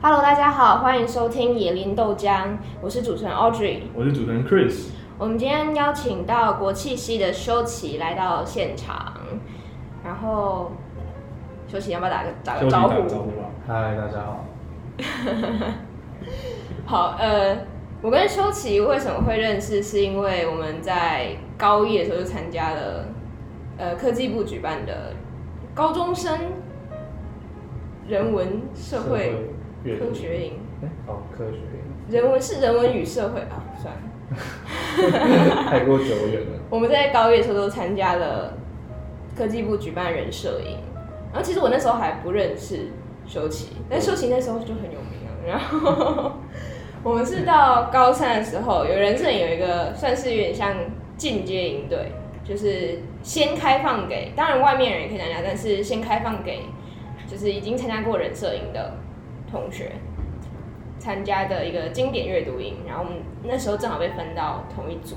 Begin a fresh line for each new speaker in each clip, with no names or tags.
Hello，大家好，欢迎收听野林豆浆，我是主持人 Audrey。
我是主持人 Chris。
我们今天邀请到国气系的修齐来到现场，然后修齐要不要打个打个招呼？
嗨，大家好。
好，呃，我跟修齐为什么会认识，是因为我们在高一的时候就参加了呃科技部举办的高中生人文社会科学营，
哎，哦，科学营
人文是人文与社会啊，算了。
太过久远了。
我们在高一的时候都参加了科技部举办人摄影，然后其实我那时候还不认识修齐，但修齐那时候就很有名了。然后 我们是到高三的时候，有人摄影有一个算是有点像进阶营队，就是先开放给，当然外面人也可以参加，但是先开放给就是已经参加过人摄影的同学。参加的一个经典阅读营，然后我们那时候正好被分到同一组，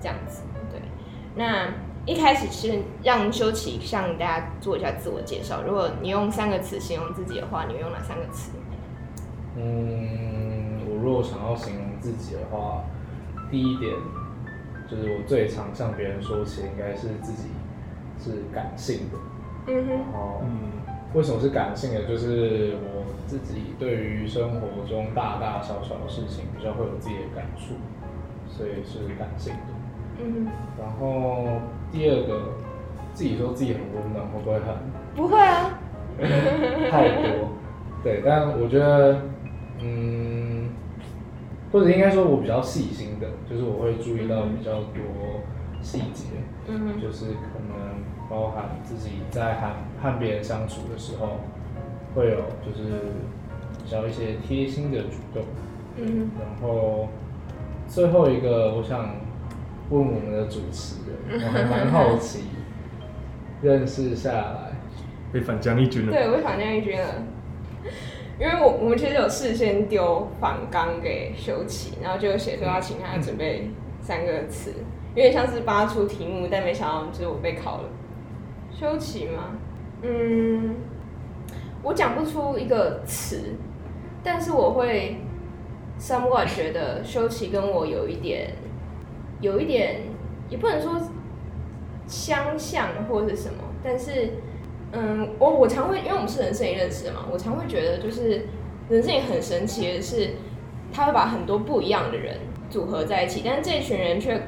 这样子。对，那一开始是让修齐向大家做一下自我介绍。如果你用三个词形容自己的话，你会用哪三个词？
嗯，我如果想要形容自己的话，第一点就是我最常向别人说起，应该是自己是感性的。
嗯哼，
然后，
嗯，
为什么是感性的？就是我自己对于生活中大大小小的事情比较会有自己的感触，所以是感性的。
嗯，
然后第二个，自己说自己很温暖，会不会很
不会啊。
太多？对，但我觉得，嗯，或者应该说，我比较细心的，就是我会注意到比较多细节，
嗯，
就是可能包含自己在和和别人相处的时候，会有就是比较一些贴心的举动。
嗯
然后最后一个，我想问我们的主持人，我还蛮好奇，认识下来，
被反将一军，了。
对，我会反将一军了。因为我我们其实有事先丢反纲给修齐，然后就写说要请他准备三个词，有点像是扒出题目，但没想到就是我被考了。修齐吗？嗯，我讲不出一个词，但是我会 somewhat 觉得修齐跟我有一点，有一点，也不能说相像或是什么，但是，嗯，我我常会，因为我们是人生也认识的嘛，我常会觉得就是人生也很神奇的是，他会把很多不一样的人组合在一起，但是这群人却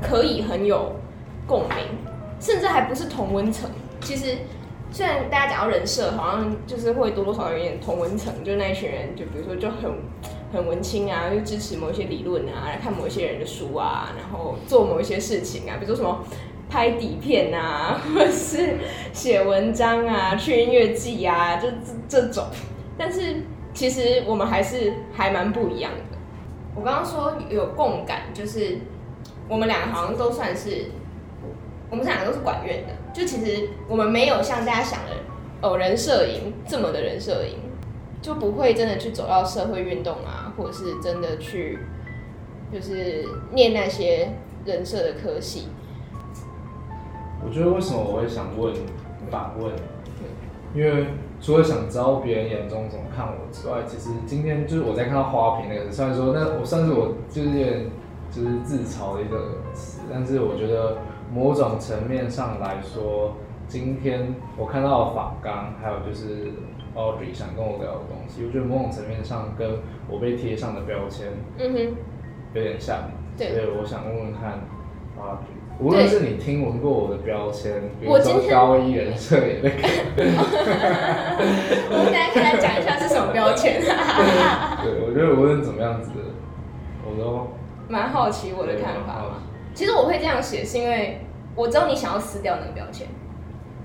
可以很有共鸣，甚至还不是同温层。其实虽然大家讲到人设，好像就是会多多少少有点同温层，就那一群人，就比如说就很很文青啊，就支持某一些理论啊，来看某一些人的书啊，然后做某一些事情啊，比如说什么拍底片啊，或是写文章啊，去音乐季啊，就这这种。但是其实我们还是还蛮不一样的。我刚刚说有共感，就是我们两个好像都算是，我们这两个都是管院的，就其实我们没有像大家想的哦人摄影这么的人摄影，就不会真的去走到社会运动啊，或者是真的去就是念那些人设的科系。
我觉得为什么我会想问反问？因为除了想知道别人眼中怎么看我之外，其实今天就是我在看到花瓶那个，虽然说那我算是我就是有点就是自嘲的一个词，但是我觉得某种层面上来说，今天我看到的访纲，还有就是 Audrey 想跟我聊的东西，我觉得某种层面上跟我被贴上的标签
嗯哼，
有点像，
对
所以我想问问看，Audrey。无论是你听闻过我的标签，比如说
我今天
高一人设也那个，
我们等一下可以来讲一下是什么标签，
对，我觉得无论怎么样子，我都
蛮好奇我的看法嘛。其实我会这样写，是因为我知道你想要撕掉那个标签，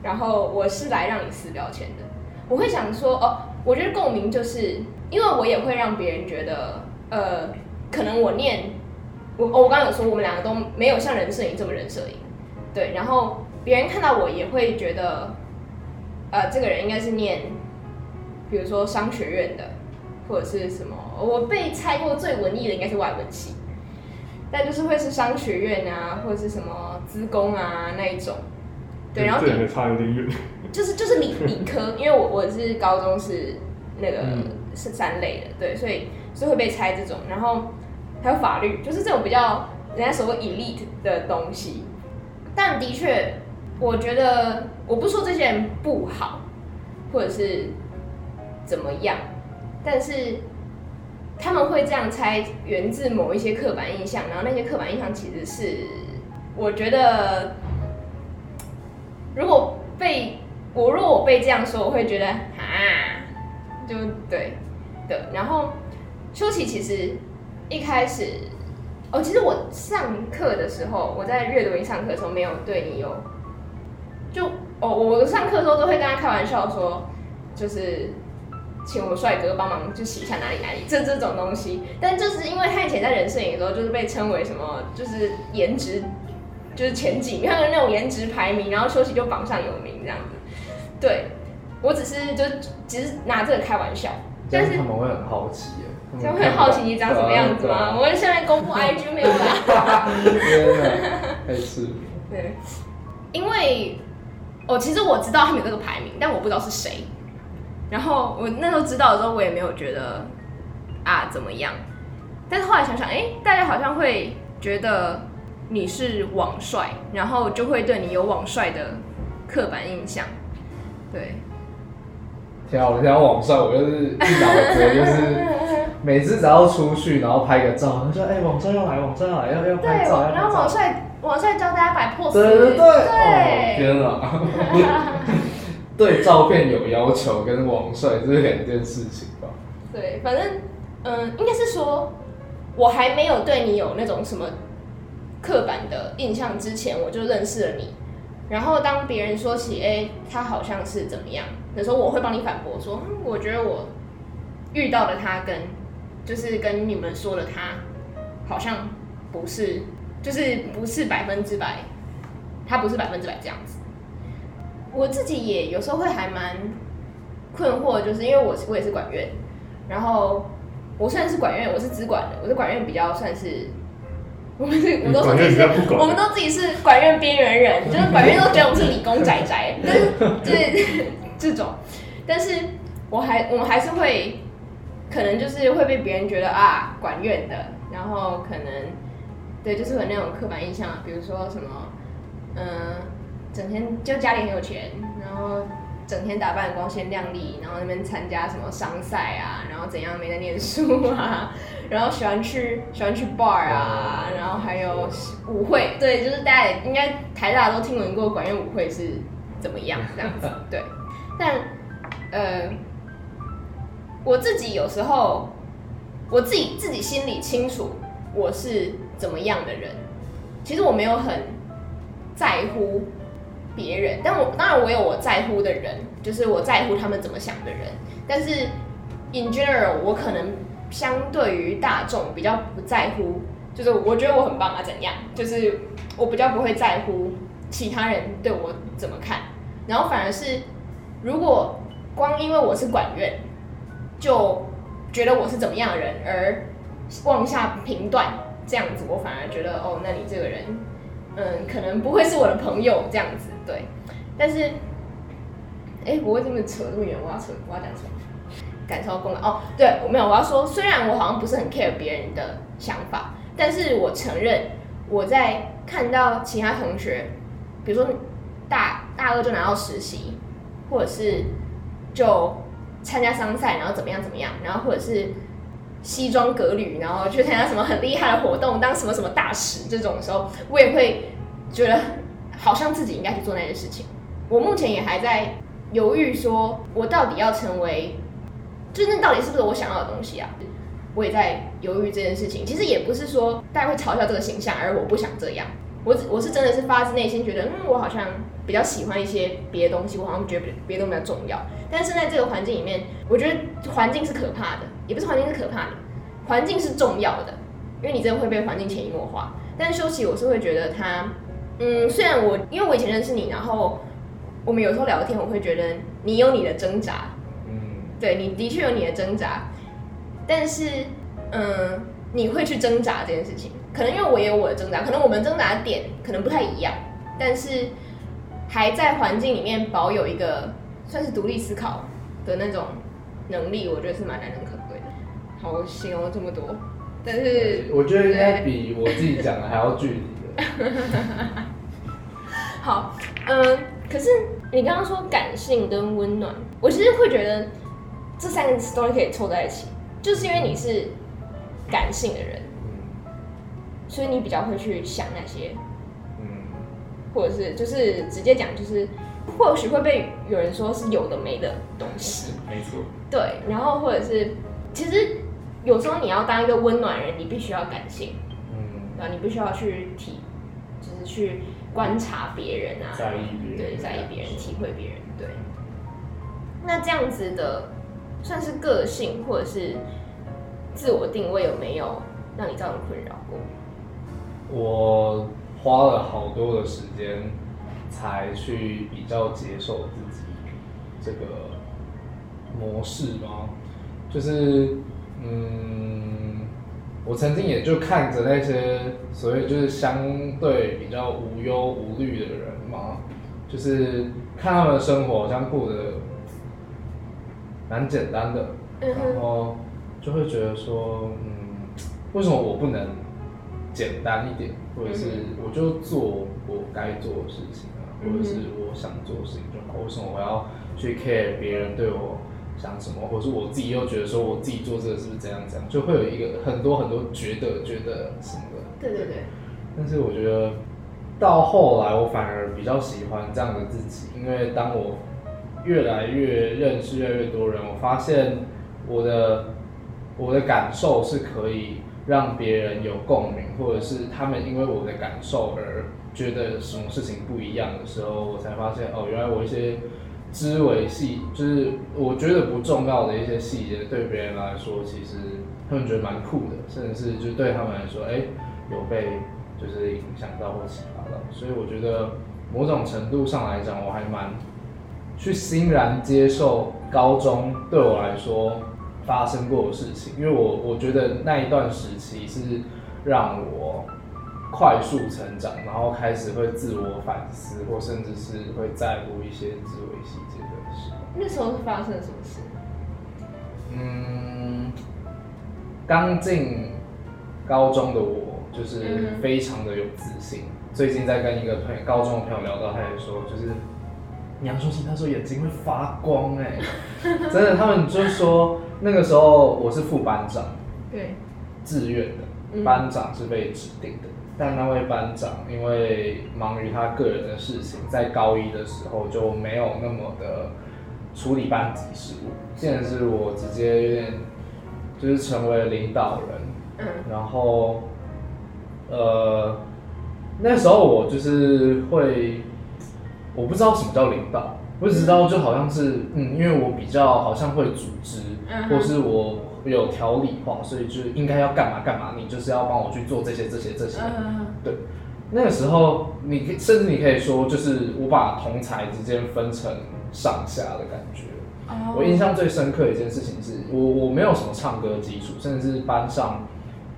然后我是来让你撕标签的。我会想说，哦，我觉得共鸣就是因为我也会让别人觉得，呃，可能我念我我刚刚有说我们两个都没有像人摄影这么人摄影，对，然后别人看到我也会觉得，呃，这个人应该是念，比如说商学院的，或者是什么，我被猜过最文艺的应该是外文系，但就是会是商学院啊，或者是什么资工啊那一种，对，然后
这两个差有点远。
就是就是理理科，因为我我是高中是那个
嗯
是三类的，对，所以是会被拆这种，然后还有法律，就是这种比较人家所谓 elite 的东西。但的确，我觉得我不说这些人不好，或者是怎么样，但是他们会这样猜，源自某一些刻板印象，然后那些刻板印象其实是我觉得，如果被我如果我被这样说，我会觉得啊，就对的。然后修齐其实一开始，哦，其实我上课的时候，我在阅读营上课的时候没有对你有，就哦，我上课的时候都会跟他开玩笑说，就是请我帅哥帮忙就洗一下哪里哪里这这种东西。但就是因为他以前在人摄影的时候，就是被称为什么，就是颜值就是前几名，他的那种颜值排名，然后休息就榜上有名这样子。对，我只是就只是拿这个开玩笑，但是
他们会很好奇耶，
这样会很好奇你长什么样子吗？我们现在公布 IG 没有啦。
太赤裸。
对，因为哦，其实我知道他们有这个排名，但我不知道是谁。然后我那时候知道的时候，我也没有觉得啊怎么样。但是后来想想，哎，大家好像会觉得你是网帅，然后就会对你有网帅的刻板印象。对，
天啊！我听到网帅，我就是一脑子就是每次只要出去，然后拍个照，他说：“哎、网帅要来，网帅要来，要要，拍照，要
然后。网帅网帅教大家摆 pose，
对对对，
对
哦天啊！对照片有要求跟网帅这是两件事情吧？
对，反正嗯，应该是说，我还没有对你有那种什么刻板的印象之前，我就认识了你。然后当别人说起，哎、他好像是怎么样的时候，我会帮你反驳说，嗯，我觉得我遇到的他跟就是跟你们说的他好像不是，就是不是百分之百，他不是百分之百这样子。我自己也有时候会还蛮困惑，就是因为我我也是管院，然后我虽然是管院，我是资管的，我是管院比较算是，我们是我们都说自己我们都自己是管院边缘人，就是管院都觉得我们是理工宅宅，但是就是这种，但是我还我们还是会，可能就是会被别人觉得啊管院的，然后可能对，就是有那种刻板印象，比如说什么，嗯、整天就家里很有钱，然后整天打扮得光鲜亮丽，然后那边参加什么商赛啊，然后怎样没在念书啊，然后喜欢去喜欢去 bar 啊，然后还有舞会，对，就是大家也应该台大都听闻过管乐舞会是怎么样这样子，对，但呃，我自己有时候我自己自己心里清楚我是怎么样的人，其实我没有很在乎别人，但我当然我有我在乎的人，就是我在乎他们怎么想的人。但是 in general，我可能相对于大众比较不在乎，就是我觉得我很棒啊，怎样？就是我比较不会在乎其他人对我怎么看，然后反而是如果光因为我是管院，就觉得我是怎么样的人而妄下评断，这样子我反而觉得哦，那你这个人。嗯，可能不会是我的朋友这样子，对。但是，哎、不会这么扯这么远，我要扯，我要讲什么？感受公感哦，对，我没有，我要说，虽然我好像不是很 care 别人的想法，但是我承认我在看到其他同学，比如说大大二就拿到实习，或者是就参加商赛，然后怎么样怎么样，然后或者是西装革履，然后去参加什么很厉害的活动，当什么什么大使这种时候，我也会觉得好像自己应该去做那件事情。我目前也还在犹豫，说我到底要成为，就那到底是不是我想要的东西啊？我也在犹豫这件事情。其实也不是说大家会嘲笑这个形象，而我不想这样。我我是真的是发自内心觉得，嗯，我好像比较喜欢一些别的东西，我好像觉得别的东西比较重要。但是在这个环境里面，我觉得环境是可怕的，也不是环境是可怕的，环境是重要的，因为你真的会被环境潜移默化。但是修齐，我是会觉得他，嗯，虽然我因为我以前认识你，然后我们有时候聊天，我会觉得你有你的挣扎，对你的确有你的挣扎，但是，嗯，你会去挣扎这件事情，可能因为我也有我的挣扎，可能我们挣扎的点可能不太一样，但是还在环境里面保有一个算是独立思考的那种能力，我觉得是蛮难能可贵的。好，我形容了这么多，但是
我觉得应该比我自己讲的还要具体的。
好，嗯，可是你刚刚说感性跟温暖，我其实会觉得这三个词都可以凑在一起，就是因为你是感性的人，
嗯
所以你比较会去想那些，
嗯
或者是就是直接讲，就是或许会被有人说是有的没的东西，
没错。
对，然后或者是其实有时候你要当一个温暖人，你必须要感性，
嗯，
对吧？你必须要去体，就是去观察别人啊，
在意别人
对，在意别人，体会别人，对。那这样子的算是个性或者是自我定位有没有让你造成困扰过？
我花了好多的时间才去比较接受自己这个模式吗？就是，嗯，我曾经也就看着那些所谓就是相对比较无忧无虑的人嘛，就是看他们的生活好像过得蛮简单的，然后就会觉得说，嗯，为什么我不能简单一点，或者是我就做我该做的事情啊，或者是我想做的事情就好，为什么我要去 care 别人对我想什么，或者是我自己又觉得说我自己做这个是不是这样这样，就会有一个很多很多觉得觉得什么的，
对对对，
但是我觉得到后来，我反而比较喜欢这样的自己，因为当我越来越认识越来越多人，我发现我的我的感受是可以让别人有共鸣，或者是他们因为我的感受而觉得什么事情不一样的时候，我才发现哦，原来我一些枝微细，就是我觉得不重要的一些细节，对别人来说，其实他们觉得蛮酷的，甚至是就对他们来说，哎、有被就是影响到或启发到，所以我觉得某种程度上来讲，我还蛮去欣然接受高中对我来说发生过的事情，因为我我觉得那一段时期是让我快速成长，然后开始会自我反思，或甚至是会在乎一些枝微细节的事。
那时候是发生了什么事？
嗯，刚进高中的我就是
嗯
非常的有自信。最近在跟一个朋友高中的朋友聊到，他也说，就是杨淑欣，他说眼睛会发光哎、真的，他们就说那个时候我是副班长，
对，
自愿的，
嗯。
班长是被指定的。但那位班长因为忙于他个人的事情，在高一的时候就没有那么的处理班级事务，现在是我直接有点就是成为了领导人，
嗯。
然后呃那时候我就是会，我不知道什么叫领导，我只知道就好像是嗯，因为我比较好像会组织，
嗯
或是我有条理化，所以就应该要干嘛干嘛，你就是要帮我去做这些这些这些。
嗯
对，那个时候你可甚至你可以说，就是我把同才之间分成上下的感觉。
哦
我印象最深刻的一件事情是，我我没有什么唱歌基础，甚至是班上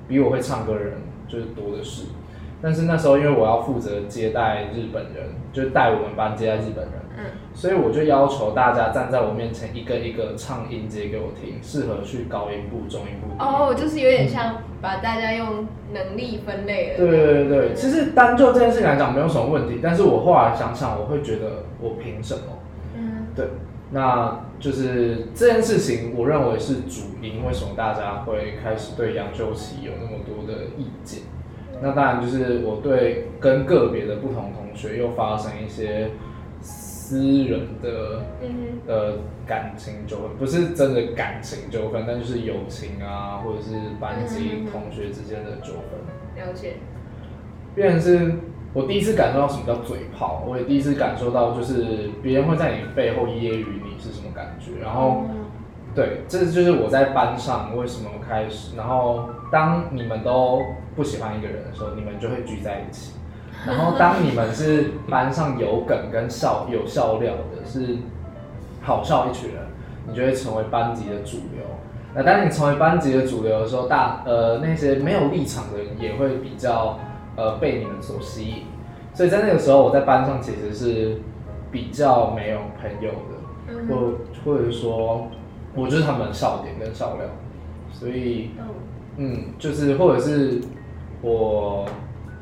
比我会唱歌的人就是多的是。但是那时候因为我要负责接待日本人，就带我们班接待日本人，
嗯
所以我就要求大家站在我面前一个一个唱音阶给我听，适合去高音部、中音部、
哦，就是有点像把大家用能力分类了。
对对对对，其实单就这件事情来讲没有什么问题，但是我后来想想，我会觉得我凭什么？
嗯
对，那就是这件事情，我认为是主因，为什么大家会开始对杨秀琪有那么多的意见？那当然就是我对跟个别的不同同学又发生一些私人的
嗯
呃感情纠纷，不是真的感情纠纷，但就是友情啊，或者是班级
嗯
同学之间的纠纷。
哼，了解。
变成是我第一次感受到什么叫嘴炮，我也第一次感受到就是别人会在你背后揶揄你是什么感觉，然后对，这就是我在班上为什么开始，然后当你们都不喜欢一个人的时候，你们就会聚在一起，然后当你们是班上有梗跟笑有笑料的，是好笑一群人，你就会成为班级的主流。那当你成为班级的主流的时候，大呃那些没有立场的人也会比较呃被你们所吸引，所以在那个时候，我在班上其实是比较没有朋友的，
嗯。
或或者是说，我就是他们的笑点跟笑料，所以
嗯
嗯，就是或者是我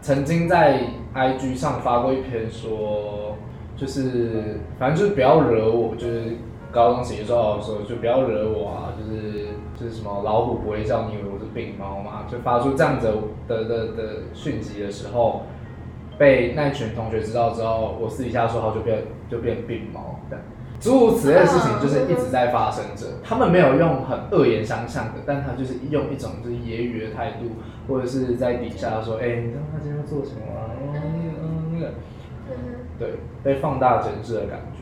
曾经在 IG 上发过一篇说，就是反正就是不要惹我，就是高中写照的时候就不要惹我啊，就是就是什么老虎不会叫，你以为我是病猫嘛？就发出这样子的的的讯息的时候，被那一群同学知道之后，我私底下说好就变就变病猫这样。诸如此类的事情就是一直在发生着，他们没有用很恶言相向的，但他就是用一种就是揶揄的态度，或者是在底下说，哎、你知道他今天做什么啊？嗯，那个，嗯，那个，
嗯
对，被放大整治的感觉。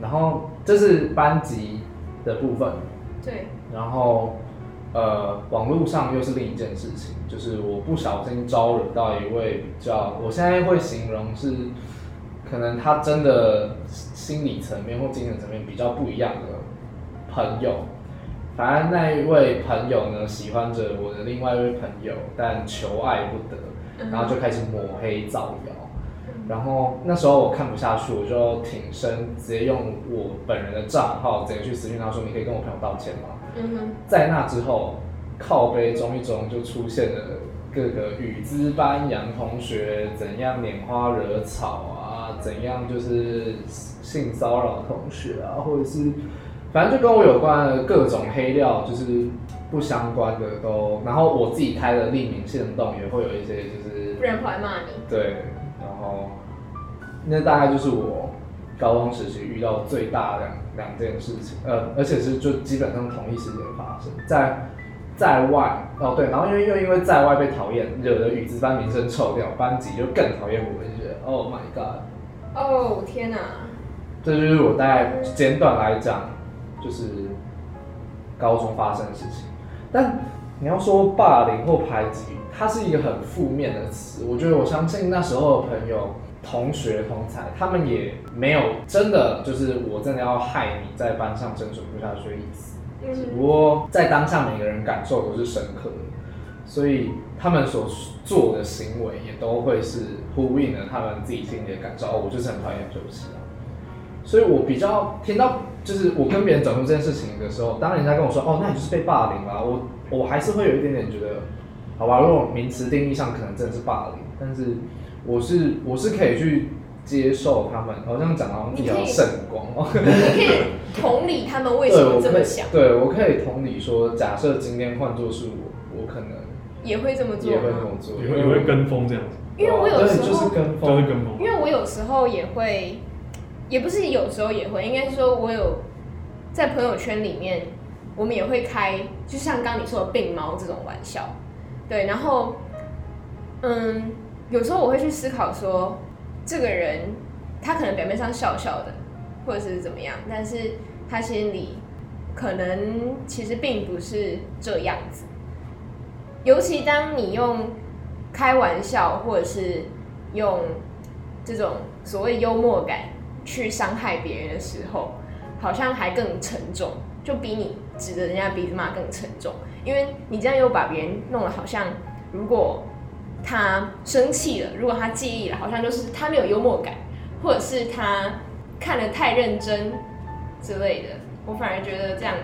然后这是班级的部分，
对，
然后呃，网络上又是另一件事情，就是我不小心招惹到一位比较，我现在会形容是，可能他真的心理层面或精神层面比较不一样的朋友。反正那一位朋友呢，喜欢着我的另外一位朋友，但求爱不得，然后就开始抹黑造谣。然后那时候我看不下去，我就挺身，直接用我本人的账号直接去私信他说：“你可以跟我朋友道歉吗？”
嗯哼，
在那之后，靠背中一中就出现了各个语资班杨同学怎样拈花惹草啊，怎样就是性骚扰同学啊，或者是反正就跟我有关的各种黑料，就是不相关的都，然后我自己开的匿名线动也会有一些就是
不然跑来骂你。
对，然后那大概就是我高中时期遇到最大的两两件事情，呃，而且是就基本上同一时间发生在在外哦对，然后因为又因为在外被讨厌，惹得语资班名声臭掉，班级就更讨厌我，就觉得 Oh my God，
哦天哪！
这就是我大概简短来讲，就是高中发生的事情。但你要说霸凌或排挤，它是一个很负面的词。我觉得我相信那时候的朋友、同学、同才，他们也没有真的就是我真的要害你在班上生存不下去的意思。只不过在当下每个人感受都是深刻的，所以他们所做的行为也都会是呼应了他们自己心里的感受。哦，我就是很讨厌休息啊。所以我比较听到，就是我跟别人讲述这件事情的时候，当人家跟我说，哦，那你就是被霸凌了，我我还是会有一点点觉得，好吧，如果名词定义上可能真的是霸凌，但是我是我是可以去接受他们，好像讲到自己好像圣光哦。
你可以同理他们为什么这么想，，
对我可以同理说，假设今天换作是我，我可能
也会这么做
也会这
吗？
么做，
也会也会跟风这样子，
因为我有时
对就是
候，
跟风，
就是跟风
因。为我有时候也会，也不是有时候也会，应该是说我有在朋友圈里面，我们也会开，就像刚刚你说的病猫这种玩笑，对，然后，嗯，有时候我会去思考说，这个人他可能表面上笑笑的，或者是怎么样，但是他心里可能其实并不是这样子。尤其当你用开玩笑，或者是用这种所谓幽默感去伤害别人的时候，好像还更沉重，就比你指着人家鼻子骂更沉重，因为你这样又把别人弄得好像，如果他生气了，如果他介意了，好像就是他没有幽默感，或者是他看得太认真之类的，我反而觉得这样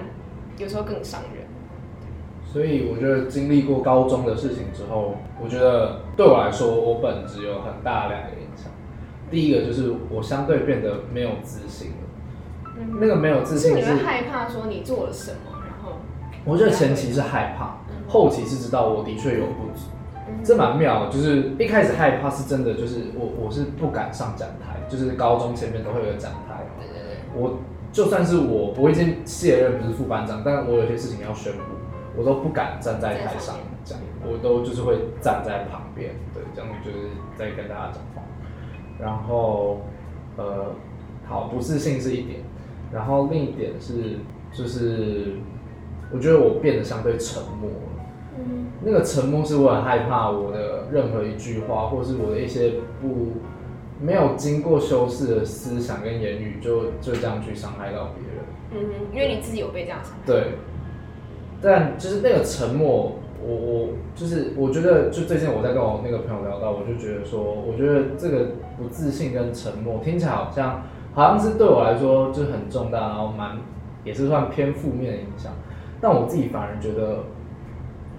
有时候更伤人。
所以我觉得经历过高中的事情之后，我觉得对我来说，我本质有很大的两个影响。第一个就是我相对变得没有自信了，
嗯
那个没有自信是
是你会害怕说你做了什么，然后
我觉得前期是害怕，后期是知道我的确有不足，
嗯
这蛮妙。就是一开始害怕是真的，就是我我是不敢上讲台，就是高中前面都会有个讲台。
对对对，
我就算是我我已经卸任不是副班长，但我有些事情要宣布，我都不敢站在台上讲，我都就是会站在旁边，对，这样就是在跟大家讲话。然后呃，好，不自信是一点，然后另一点是就是我觉得我变得相对沉默了。
嗯
那个沉默是我很害怕我的任何一句话，或是我的一些不没有经过修饰的思想跟言语，就就这样去伤害到别人。
嗯哼，因为你自己有被这样伤害。
对，但就是那个沉默，我我就是我觉得，就最近我在跟我那个朋友聊到，我就觉得说，我觉得这个不自信跟沉默听起来好像好像是对我来说就是很重大，然后蛮也是算偏负面的影响。但我自己反而觉得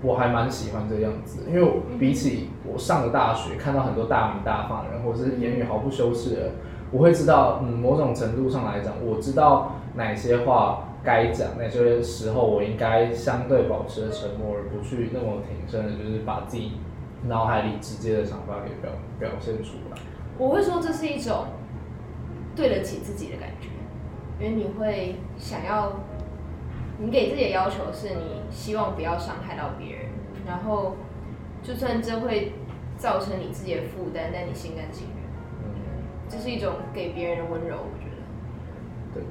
我还蛮喜欢这样子，因为比起我上了大学看到很多大名大放的人，或者是言语毫不修饰的人，我会知道，嗯，某种程度上来讲，我知道哪些话该讲，哪些时候我应该相对保持沉默，而不去那么挺身的，就是把自己脑海里直接的想法给表表现出来。
我会说这是一种对得起自己的感觉，因为你会想要，你给自己的要求是你希望不要伤害到别人，然后就算这会造成你自己的负担，但你心甘情愿，
嗯，
这是一种给别人的温柔，我觉得。
对，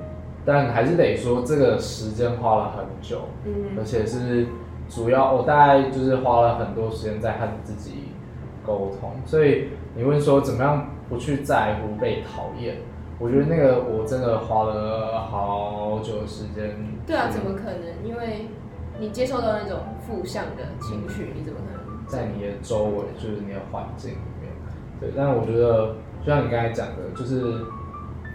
但还是得说这个时间花了很久，而
嗯
且是主要我大概就是花了很多时间在和自己沟通，所以你问说怎么样不去在乎被讨厌，我觉得那个我真的花了好久的时间。
对啊，怎么可能？因为你接受到那种负向的情绪，你怎么可能？
在你的周围，就是你的环境里面。对，但我觉得就像你刚才讲的，就是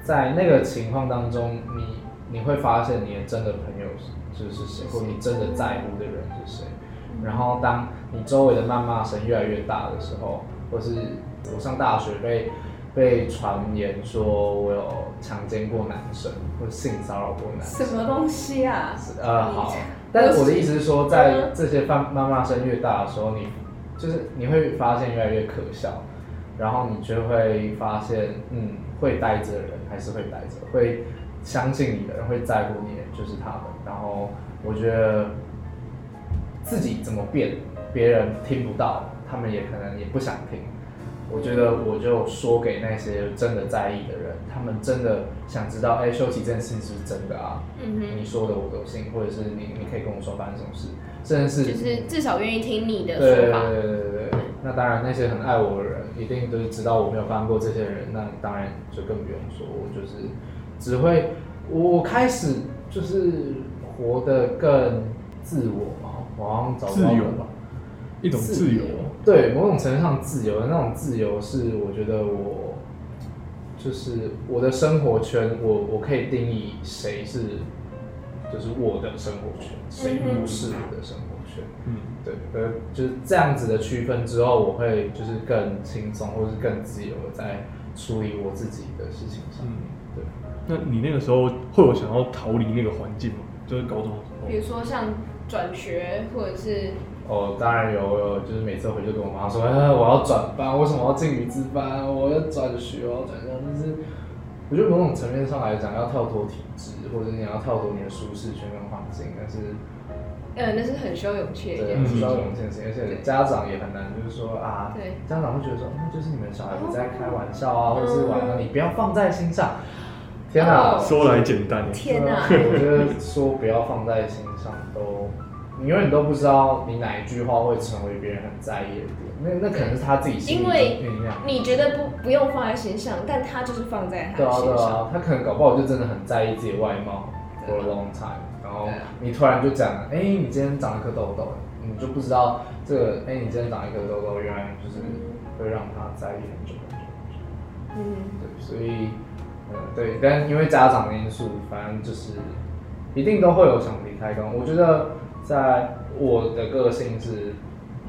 在那个情况当中，你你会发现你的真的朋友是就是谁，或你真的在乎的人是谁。然后当你周围的谩骂声越来越大的时候，或是我上大学被被传言说我有强奸过男生，或性骚扰过男生。
什么东西啊？
呃，
你
好，但是我的意思是说，在
嗯
这些谩谩骂声越大的时候，你就是你会发现越来越可笑，然后你就会发现，嗯，会待着的人还是会待着，会相信你的人，会在乎你的人就是他们。然后我觉得自己怎么变，别人听不到，他们也可能也不想听。我觉得我就说给那些真的在意的人，他们真的想知道，哎、修齐这件事情是不是真的啊？
嗯哼
你说的我都信，或者是你你可以跟我说发生什么事，甚至
哼，
是
就是至少愿意听你的
对对
说法。
对对对对对。那当然，那些很爱我的人，一定都是知道我没有发生过这些人，那当然就更不用说，我就是只会我开始就是活得更自我嘛，我好像找不到
自由
了吧。
一种自由。
对，某种程度上自由的那种自由是，我觉得我就是我的生活圈，我我可以定义谁是就是我的生活圈，谁不是我的生活圈。
嗯，
对，呃，就是这样子的区分之后，我会就是更轻松，或是更自由的在处理我自己的事情上面。对，
那你那个时候会有想要逃离那个环境吗？就是高中的时候。
比如说像转学，或者是
哦，当然有有，就是每次回去跟我妈说，哎，我要转班，为什么要进语资班？我要转学，我要转校。但是我觉得某种层面上来讲，要跳脱体制，或者你要跳脱你的舒适圈跟环境，但是
呃，那是很需要勇气的一
对，
件事
很需要。勇气的事情，而且家长也很难，就是说啊，
对，
家长会觉得说，那就是你们小孩子在开玩笑啊，或者是玩啊，你不要放在心上。天哪，
哦
说来简单，
天哪、
啊我觉得说不要放在心上都，你永远都不知道你哪一句话会成为别人很在意的点，那那可能是他自己心里
因为
酝酿。
你觉得不不用放在心上，但他就是放在他
对啊对
的心上。
啊，他可能搞不好就真的很在意自己的外貌 for a long time，然后
对啊
你突然就讲，哎、你今天长了颗痘痘，你就不知道这个，哎、你今天长一颗痘痘，原来就是会让他在意很久很久很久。
嗯，
对，所以，嗯，对，但因为家长的因素，反正就是一定都会有想离开的。我觉得在我的个性是，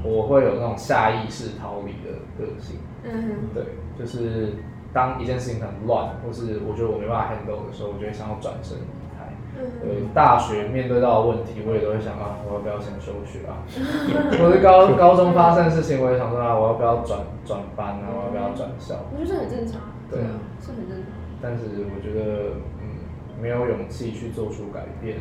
我会有那种下意识逃离的个性。
嗯
对，就是当一件事情很乱，或是我觉得我没办法 handle 的时候，我就会想要转身离开。
嗯
对，大学面对到的问题，我也都会想啊，我要不要先休学啊？或者高高中发生的事情，我也想说啊，我要不要转转班啊？我要不要转校？
我觉得这很正常。
对啊，
是很正常。
但是我觉得，嗯，没有勇气去做出改变。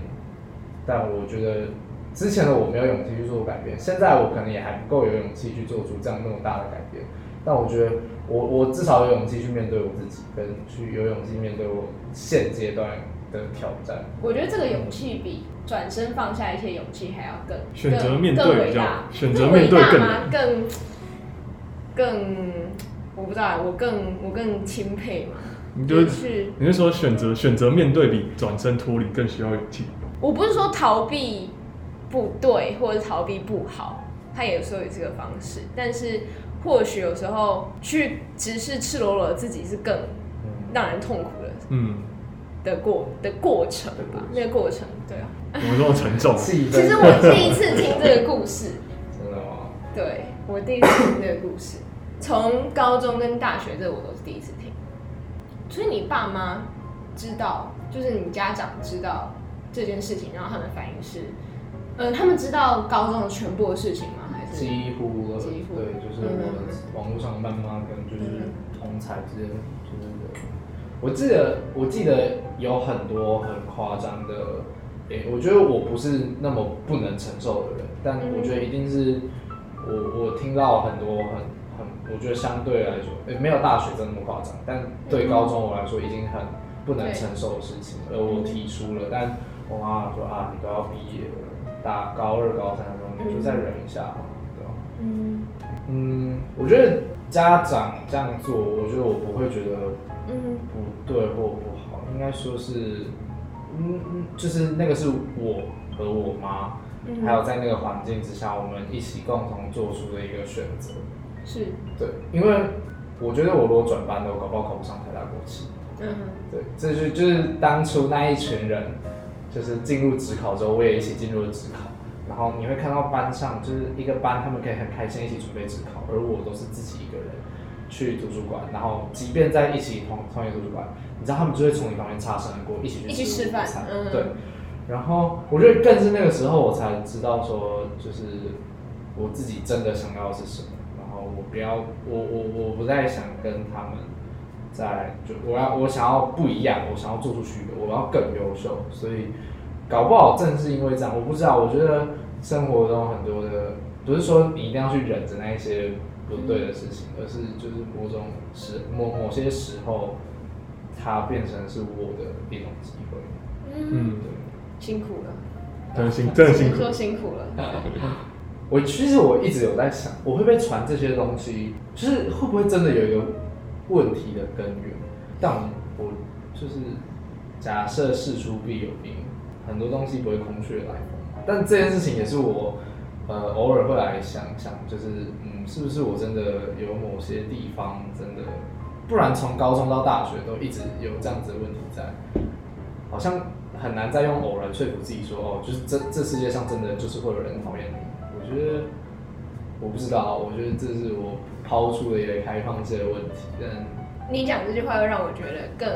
但我觉得之前的我没有勇气去做改变，现在我可能也还不够有勇气去做出这样那么大的改变。但我觉得我我至少有勇气去面对我自己，跟去有勇气面对我现阶段的挑战。
我觉得这个勇气比转身放下一切勇气还要更
选择
更
面对选择面对更
更伟大吗？更更我不知道，我更我更钦佩嘛。
你就
去，
你是说选择选择面对比转身脱离更需要勇气？
我不是说逃避不对，或者逃避不好，他有时候有这个方式，但是或许有时候去直视赤裸裸的自己是更
嗯，
让人痛苦的。
嗯，
的过的过程吧
的过程，
那个过程，对啊。
怎么这么沉重？
其实我第一次听这个故事，
真的吗？
对我第一次听这个故事，从高中跟大学这我都是第一次听。所以你爸妈知道，就是你家长知道这件事情，然后他们反应是，呃，他们知道高中的全部的事情吗？还是？
几乎了，
几乎。
对，就是我网络上慢慢跟就是同才之间，就是我记得我记得有很多很夸张的，诶、我觉得我不是那么不能承受的人，但
嗯。
我觉得一定是我我听到很多很很，我觉得相对来说，诶、没有大学真的那么夸张，但对高中我来说已经很不能承受的事情，而我提出了，但我妈妈说啊，你都要毕业了，大高二高三的时候你就再忍一下嘛，对吧？
嗯
嗯，我觉得家长这样做，我觉得我不会觉得
嗯
不对或不好，应该说是，嗯嗯，就是那个是我和我妈，
嗯，
还有在那个环境之下，我们一起共同做出的一个选择。
是，
对，因为我觉得我如果转班的，我搞不好考不上台大国企。
嗯
对，这是就是当初那一群人，就是进入职考之后，我也一起进入了职考。然后你会看到班上就是一个班，他们可以很开心一起准备职考，而我都是自己一个人去图书馆。然后即便在一起同同一个图书馆，你知道他们就会从你旁边擦身而过，一起去
吃饭嗯
对。然后我觉得更是那个时候我才知道说，就是我自己真的想要的是什么。然后我不要，我我我不再想跟他们在就我要我想要不一样，我想要做出区别，我要更优秀。所以搞不好正是因为这样，我不知道。我觉得生活中很多的，不是说你一定要去忍着那一些不对的事情，而是就是某种时某某些时候，它变成是我的一种机会。
嗯，
对，
辛苦了，
真辛，真辛苦。
说辛苦了。
我其实我一直有在想，我会不会传这些东西，就是会不会真的有一个问题的根源？但我就是假设事出必有因，很多东西不会空穴来风。但这件事情也是我呃偶尔会来想想，就是嗯，是不是我真的有某些地方真的，不然从高中到大学都一直有这样子的问题在，好像很难再用偶然说服自己说哦，就是这这世界上真的就是会有人讨厌你。我觉得我不知道，我觉得这是我抛出了一个开放性的问题，但
你讲这句话，又让我觉得更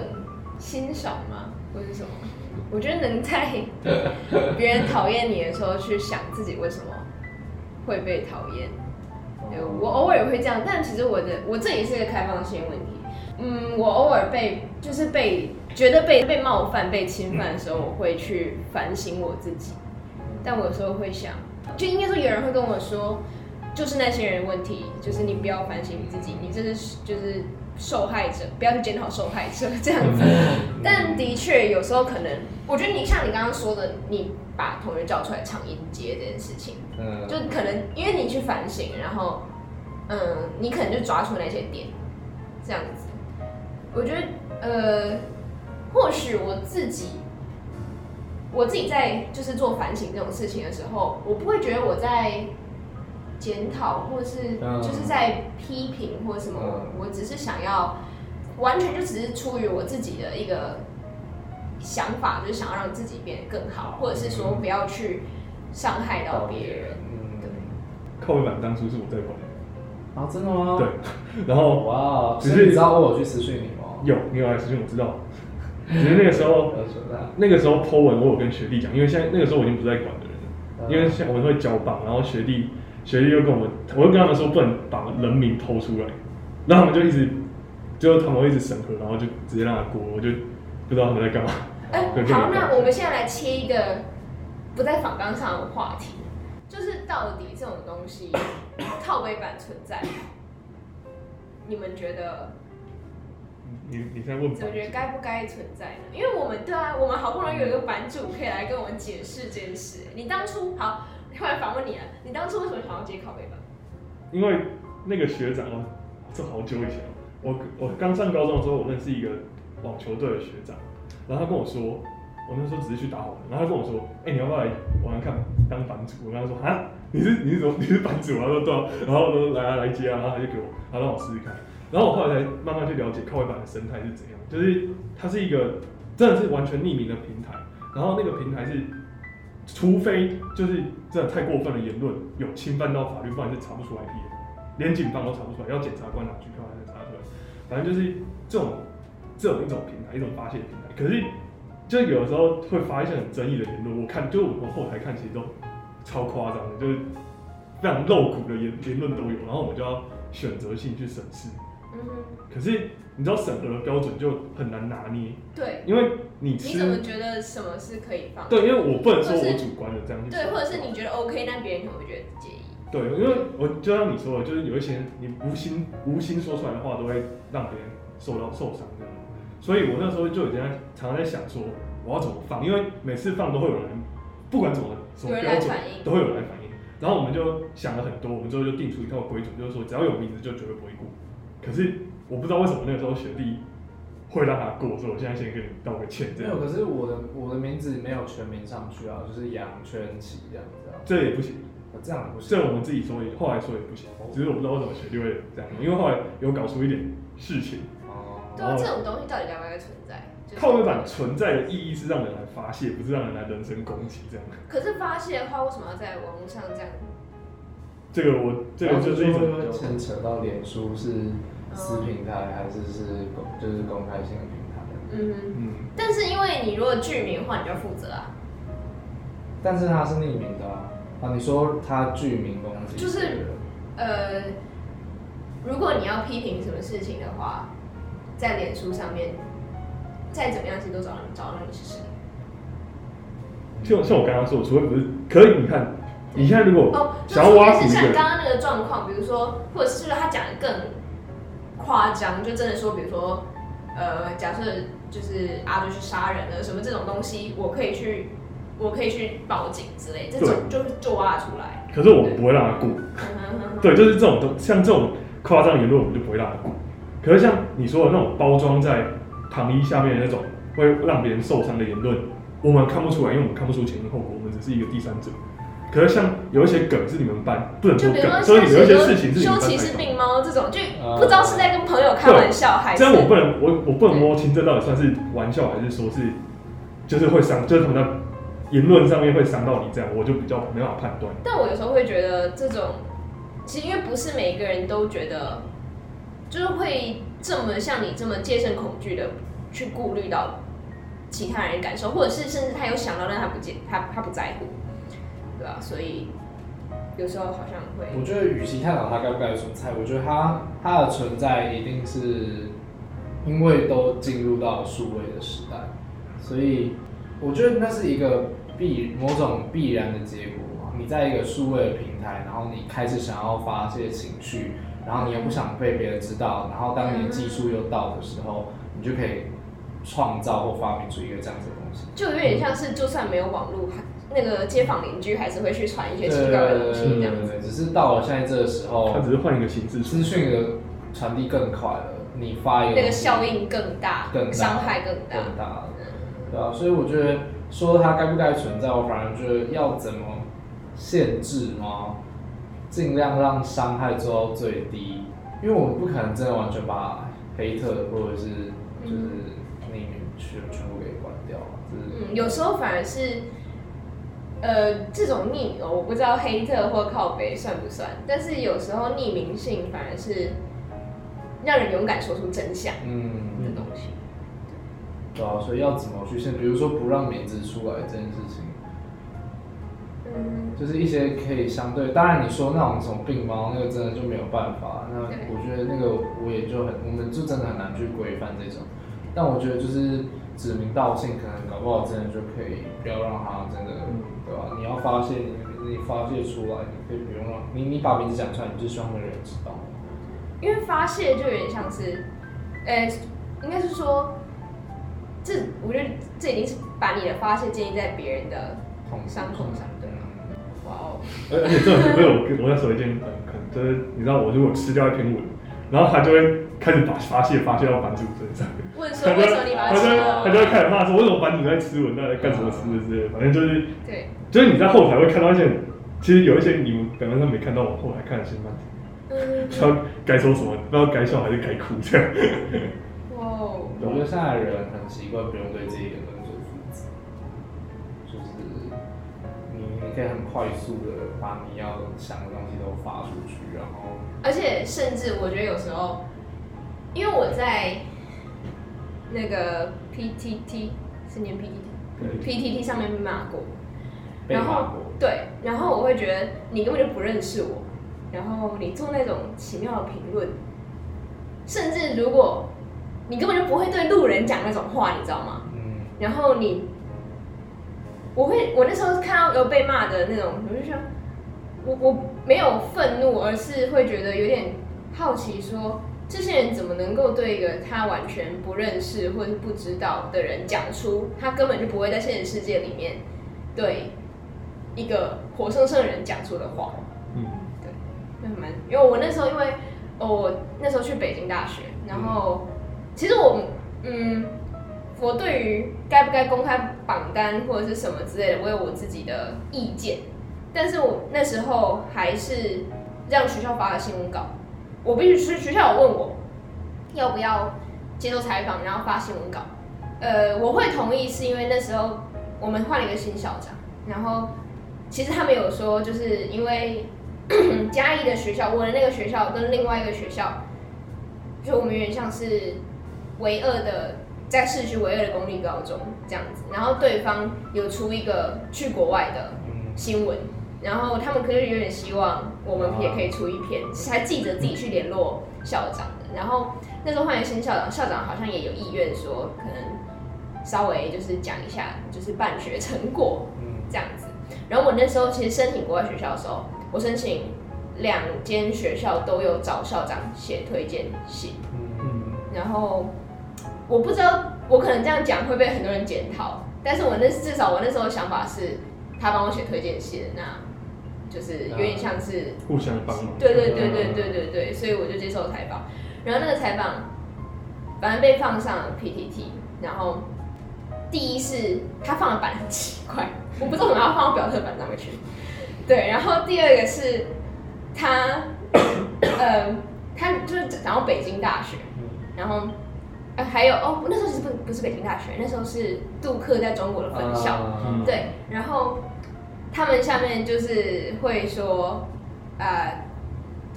欣赏吗，或是什么？我觉得能在别人讨厌你的时候去想自己为什么会被讨厌。对我偶尔也会这样，但其实我的我这也是一个开放性问题。嗯，我偶尔被就是被觉得被被冒犯、被侵犯的时候，我会去反省我自己。但我有时候会想，就应该说有人会跟我说，就是那些人的问题，就是你不要反省你自己，你这是就是受害者，不要去检讨受害者这样子。但的确有时候可能，我觉得你像你刚刚说的，你把同学叫出来唱音阶这件事情，
嗯，
就可能因为你去反省，然后嗯，你可能就抓出那些点，这样子。我觉得呃，或许我自己，我自己在就是做反省这种事情的时候，我不会觉得我在检讨，或是
嗯。
就是在批评或什么，
嗯。
我只是想要完全就只是出于我自己的一个想法，就是想要让自己变得更好，或者是说不要去伤害到别人。
嗯，
靠背板当初是我在管，
啊，真的吗？
对，然后
哇，
只是
你知道我有去私讯你吗？
有你有来私讯我知道，只是那个时候 那个时候 po 文我有跟学弟讲，因为现在那个时候我已经不是在管的人了，
嗯。
因为像我们会交棒，然后学弟学弟又跟我们，我就跟他们说不能把人名偷出来，然后他们就一直，就他们会一直审核，然后就直接让他过，我就不知道他们在干嘛。
哎、
对
好，那我们现在来切一个不在访纲上的话题，就是到底这种东西靠背版存在，你们觉得？
你你现在问
我觉得该不该存在呢？因为我们对啊，我们好不容易有一个版主可以来跟我们解释这件事。你当初好，突然反问你了，你当初为什么想要接靠背板？
因为那个学长哦，这好久以前了，我我刚上高中的时候，我认识一个网球队的学长，然后他跟我说，我那时候只是去打网，然后他跟我说，哎、你要不要来玩玩看当版主？我跟他说，啊，你是你是什么？你是版主？他说对啊，然后我说来啊来接啊，然后他就给我，他让我试试看，然后我后来才慢慢去了解靠位板的生态是怎样，就是它是一个真的是完全匿名的平台，然后那个平台是，除非就是真的太过分的言论有侵犯到法律，不然是查不出 IP 的，连警方都查不出来，要检察官拿去看才查出来。反正就是这种这种一种平台，一种发泄平台。可是就有的时候会发一些很争议的言论，我看就我后台看其实都超夸张的，就是非常露骨的言言论都有，然后我们就要选择性去审视。
嗯，
可是你知道审核的标准就很难拿捏，
对。
因为你
你怎么觉得什么是可以放？
对，因为我不能说我主观的这样去
对，或者是你觉得 OK，但别人可能会觉得介意。
对，因为我就像你说的，就是有一些你无心无心说出来的话，都会让别人受到受伤这样。所以我那时候就已经在常常在想说，我要怎么放，因为每次放都会有人，不管怎么什么
有人
标准
来反应
都会有人来反应。然后我们就想了很多，我们最后就定出一套规则，就是说只要有名字就绝对不会过。可是我不知道为什么那个时候学弟会让他过，所以我现在先跟你道个歉，这样
没有，可是我的我的名字没有全名上去啊，就是杨全奇这样子啊，
这也不行。
哦这样不行。
这我们自己说也，后来说也不行，只是我不知道为什么学弟会这样，因为后来有搞出一点事情。
哦，
对啊，这种东西到底该不该存在？就是
靠背板存在的意义是让人来发泄，不是让人来人身攻击这样。
可是发泄的话，为什么要在网络上这样？
这个我这个就是一种
会牵扯到脸书是私平台还是是公就是公开性的平台，
嗯，
嗯，
但是因为你如果剧名的话，你就要负责啊。
但是他是匿名的啊。啊，你说他剧名攻击，
就是呃，如果你要批评什么事情的话，在脸书上面，再怎么样其实都找到找到你是谁。
像像我刚刚说，除非不是，可以你看，你现在如果
哦，就
想要挖苦
是
一个人，
像刚刚那个状况，比如说，或者是他讲的更夸张，就真的说，比如说，呃，假设就是阿杜去杀人了，什么这种东西，我可以去，我可以去报警之类，这种就是就挖出来。
可是我不会让他过。
嗯
对，就是这种东，像这种夸张言论，我们就不会让他过。可是像你说的那种包装在糖衣下面的那种，会让别人受伤的言论，我们看不出来，因为我们看不出前因后果，我们只是一个第三者。可是像有一些梗是你们班不能说
就比如说
梗，所以
像
有一些事情是你们
修骑士
班才懂。
病猫这种，就
啊
不知道是在跟朋友开玩笑还是
这样我不能，我我不能摸清这到底算是玩笑，还是说是就是会伤，就是他们在言论上面会伤到你，这样我就比较没办法判断。
但我有时候会觉得这种，其实因为不是每一个人都觉得，就是会这么像你这么戒慎恐惧的去顾虑到其他人的感受，或者是甚至他有想到，但他不介他他不在乎，对吧、所以有时候好像会，
我觉得，与其探讨它该不该存在，我觉得它它的存在一定是因为都进入到数位的时代，所以我觉得那是一个必某种必然的结果嘛。你在一个数位的平台，然后你开始想要发泄情绪，然后你又不想被别人知道，然后当你的技术又到的时候，你就可以创造或发明出一个这样子的东西。
就有点像是就算没有网络，那个街坊邻居还是会去传一些奇怪的东西这样子。
只是到了现在这个时候
他，只是换一个形式
资讯的传递更快了，你发一个
那个效应更大，
更大
伤害更大。
更大，对啊，所以我觉得说它该不该存在，我反而觉得要怎么限制吗？尽量让伤害做到最低，因为我们不可能真的完全把黑特或者是就是匿名全全部给关掉，
嗯，有时候反而是，呃，这种匿我不知道黑特或靠背算不算，但是有时候匿名性反而是让人勇敢说出真相的
嗯，
东西。
对啊，所以要怎么去限？比如说不让名字出来这件事情。
嗯，
就是一些可以相对，当然你说那种什么病猫，那个真的就没有办法。那
对
我觉得那个我也就很，我们就真的很难去规范这种。但我觉得就是指名道姓，可能搞不好真的就可以不要让他真的，对吧？你要发泄，你你发泄出来，你可以不用让你你把名字讲出来，你就希望那个人知道。
因为发泄就有点像是，呃，应该是说，这我觉得这已经是把你的发泄建立在别人的
痛
伤口上，对吗？哇哦，
而而且这种是不是我我那时候一件很很就是你知道我如果吃掉一篇文，然后他就会开始把发泄发泄到版主身上，
问说
他就
为什么你把
他就
它吃
他就会
了？
开始骂说为什么版主在吃文，那在干什么吃的之类的，反正就是
对，
就是你在后台会看到一些，其实有一些你们表面上没看到，我后台看的新漫，
嗯
不，知道该说什么，不知道该笑还是该哭这样。
哇哦，
我觉得现在的人很习惯不用对自己的工作负责，就是你你可以很快速的把你要想的东西都发出去，然后
而且甚至我觉得有时候，因为我在那个 PTT 是念 PTT PTT 上面被骂过，然后
过。
对，然后我会觉得你根本就不认识我，然后你做那种奇妙的评论，甚至如果你根本就不会对路人讲那种话，你知道吗？
嗯，
然后你，我会，我那时候看到有被骂的那种，我就说，我我没有愤怒，而是会觉得有点好奇说这些人怎么能够对一个他完全不认识或者是不知道的人讲出他根本就不会在现实世界里面对一个活生生的人讲出的话？
嗯，对
那蛮，因为我那时候因为哦我那时候去北京大学，然后其实我嗯，我对于该不该公开榜单或者是什么之类的，我有我自己的意见，但是我那时候还是让学校发了新闻稿，我必须是学校有问我要不要接受采访，然后发新闻稿，呃，我会同意是因为那时候我们换了一个新校长，然后其实他们有说就是因为。嘉义的学校，我的那个学校跟另外一个学校，就我们有点像是唯二的，在市区唯二的公立高中这样子。然后对方有出一个去国外的
嗯
新闻，然后他们可是有点希望我们也可以出一篇，还记者自己去联络校长的。然后那时候换了新校长，校长好像也有意愿说，可能稍微就是讲一下，就是办学成果
嗯
这样子。然后我那时候其实申请国外学校的时候，我申请两间学校都有找校长写推荐信，
嗯
然后我不知道我可能这样讲会被很多人检讨，但是我那至少我那时候的想法是，他帮我写推荐信，那就是有点像是
互相帮忙。
对对对对对对对，所以我就接受采访。然后那个采访，反正被放上 PTT，然后第一是他放的板很奇怪，我不知道怎么要放到表特板上面去。对，然后第二个是他，呃，他就是然后北京大学，然后呃还有哦，那时候其实不不是北京大学，那时候是杜克在中国的分校。
啊
对，然后他们下面就是会说，呃，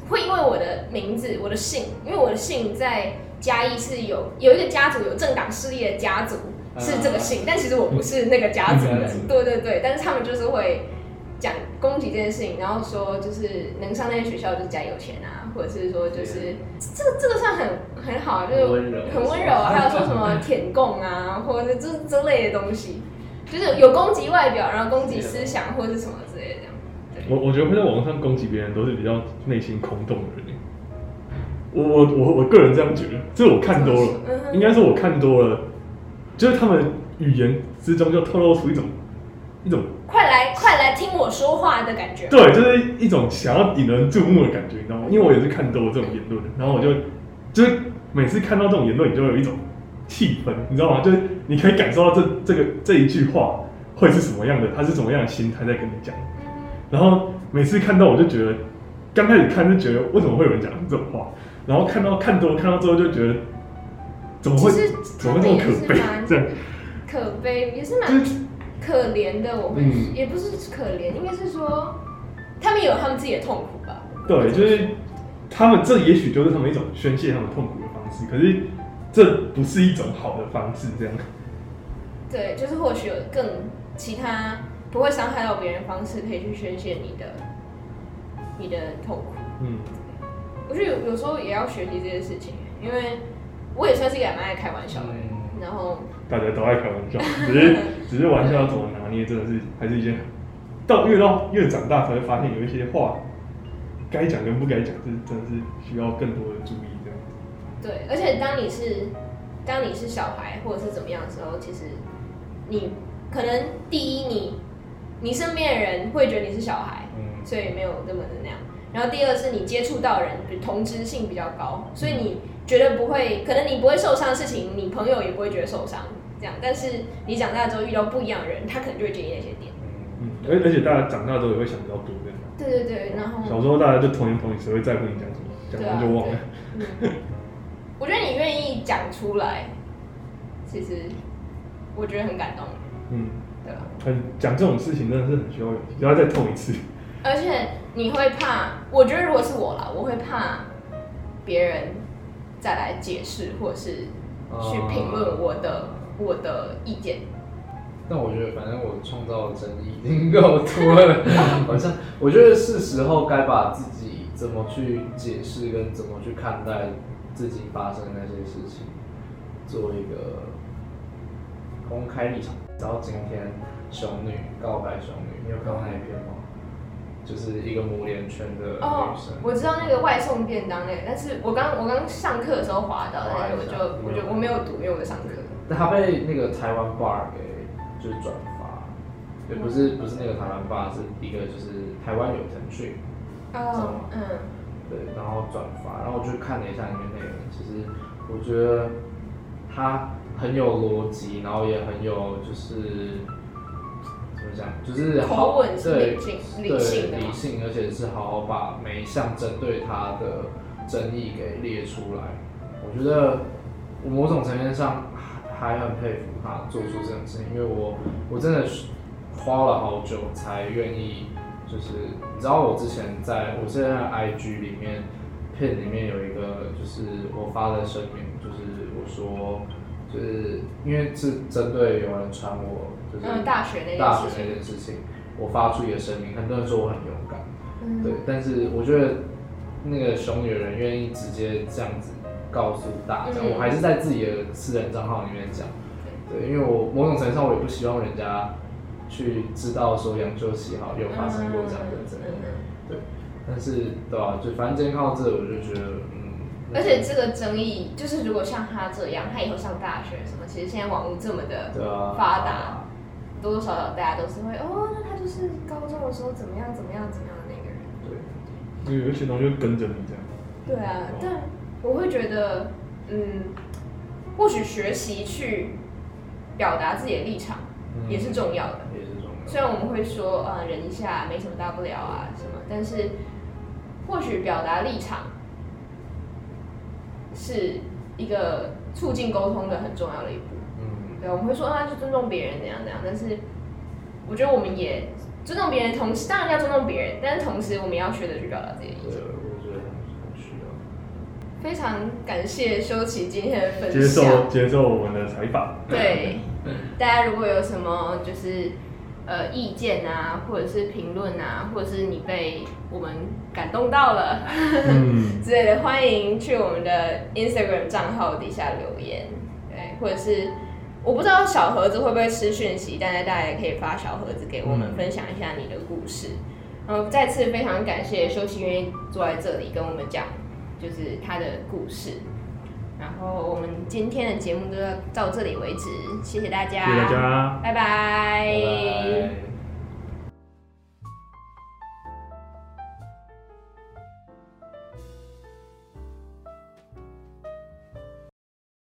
会因为我的名字、我的姓，因为我的姓在嘉义是有有一个家族有政党势力的家族是这个姓，但其实我不是那个家族的
嗯，
对对对，但是他们就是会讲攻击这件事情，然后说就是能上那些学校就是家有钱啊，或者是说就是这个这个算很很好，就是
很温柔。
还有说什么 舔共啊，或者是这这类的东西。就是有攻击外表，然后攻击思想或者是什么之类的这样。
我我觉得会在网络上攻击别人都是比较内心空洞的人。我我我我个人这样觉得，这是我看多了，应该是我看多了，就是他们语言之中就透露出一种一种
快来快来听我说话的感觉。
对，就是一种想要引人注目的感觉，你知道吗？因为我也是看多了这种言论，然后我就就是每次看到这种言论，你就会有一种气氛，你知道吗？就是你可以感受到这这个这一句话会是什么样的，他是什么样的心态在跟你讲。然后每次看到我就觉得，刚开始看就觉得为什么会有人讲这种话，然后看到看多看到之后就觉得，怎么会怎么会这么可悲
他们也是蛮
这样？
可悲也是蛮可怜的，我会、
嗯
也不是可怜，应该是说他们有他们自己的痛苦吧。
对，就是他们这也许就是他们一种宣泄他们痛苦的方式，可是这不是一种好的方式，这样。
对，就是或许有更其他不会伤害到别人的方式，可以去宣泄你的你的痛苦。
嗯，
我觉得有有时候也要学习这件事情，因为我也算是一个还蛮爱开玩笑的人，
嗯
然后
大家都爱开玩笑，只是只是玩笑要怎么拿捏，真的是还是一件到越到越长大才会发现有一些话该讲跟不该讲，是真的是需要更多的注意这样子。
对，而且当你是当你是小孩或者是怎么样的时候，其实你可能第一你你身边的人会觉得你是小孩，
嗯
所以没有那么的那样。然后第二是你接触到人比同知性比较高，所以你觉得不会，可能你不会受伤的事情，你朋友也不会觉得受伤，这样。但是你长大之后遇到不一样的人，他可能就会介意那些点。
嗯
嗯，而而且大家长大之后也会想比较多这样。
对对对，然后
小时候大家就童言童语，谁会在乎你讲什么？讲完就忘了。
嗯，我觉得你愿意讲出来，其实我觉得很感动，
嗯，
对吧？
很讲这种事情真的是很需要勇气，然后再痛一次。
而且你会怕，我觉得如果是我啦，我会怕别人再来解释或者是去评论我的、我的意见。
但我觉得，反正我创造的争议已经够多了，好像我觉得是时候该把自己怎么去解释跟怎么去看待自己发生的那些事情，做一个公开立场。然后今天熊女告白熊女，你有看到那一篇吗？就是一个母连圈的
哦
女生，，
我知道那个外送便当那个，但是我刚我刚上课的时候滑到那个，我就我就我没有读，因为我在上课。
但他被那个台湾 bar 给就是转发，也不是不是那个台湾 bar，是一个就是台湾有腾讯，
哦，嗯，
对，然后转发，然后我就看了一下里面内容，其实我觉得他很有逻辑，然后也很有就是怎么讲，就是好对
理性理
对理性，而且是好好把每一项针对他的争议给列出来。我觉得我某种层面上还还很佩服他做出这种事情，因为我我真的是花了好久才愿意，就是你知道我之前在我现在的 IG 里面片里面有一个就是我发的声明，就是我说就是因为是针对有人传我就是
嗯，大学那
大学那
件事情，
我发出一个声明，很多人说我很勇敢，
嗯。
对，但是我觉得那个熊女人愿意直接这样子告诉大家，
嗯。
我还是在自己的私人账号里面讲，对，因为我某种程度上我也不希望人家去知道说杨秀喜好有发生过这样的争议，
嗯
对，但是对吧、就反正今天看到这，我就觉得嗯，
而且这个争议，就是如果像他这样，他以后上大学什么，其实现在网络这么的
对啊
发达，多多少少大家都是会哦，那他就是高中的时候怎么样怎么样怎么样的那个人。
对，
因为有一些东西会跟着你这样。
对啊，但我会觉得，嗯，或许学习去表达自己的立场
嗯
也是重要的。
也是重要，
虽然我们会说，呃，忍一下没什么大不了啊什么，但是或许表达立场是一个促进沟通的很重要的一步。
嗯，
对，我们会说啊，就尊重别人怎样怎样，但是我觉得我们也尊重别人的同时，当然要尊重别人，但是同时我们也要学着去表达自己的意
对，
见。
我觉得很很需要。
非常感谢修奇今天的分
接受
享。
接受我们的采访。
对，大家如果有什么就是呃意见啊，或者是评论啊，或者是你被我们感动到了
嗯，
之类的，欢迎去我们的 Instagram 账号底下留言，对，或者是我不知道小盒子会不会吃讯息，但是大家也可以发小盒子给我们
嗯
分享一下你的故事。然后再次非常感谢修息愿意坐在这里跟我们讲，就是他的故事。然后我们今天的节目就到这里为止，谢谢大家，
谢谢大家，
拜拜。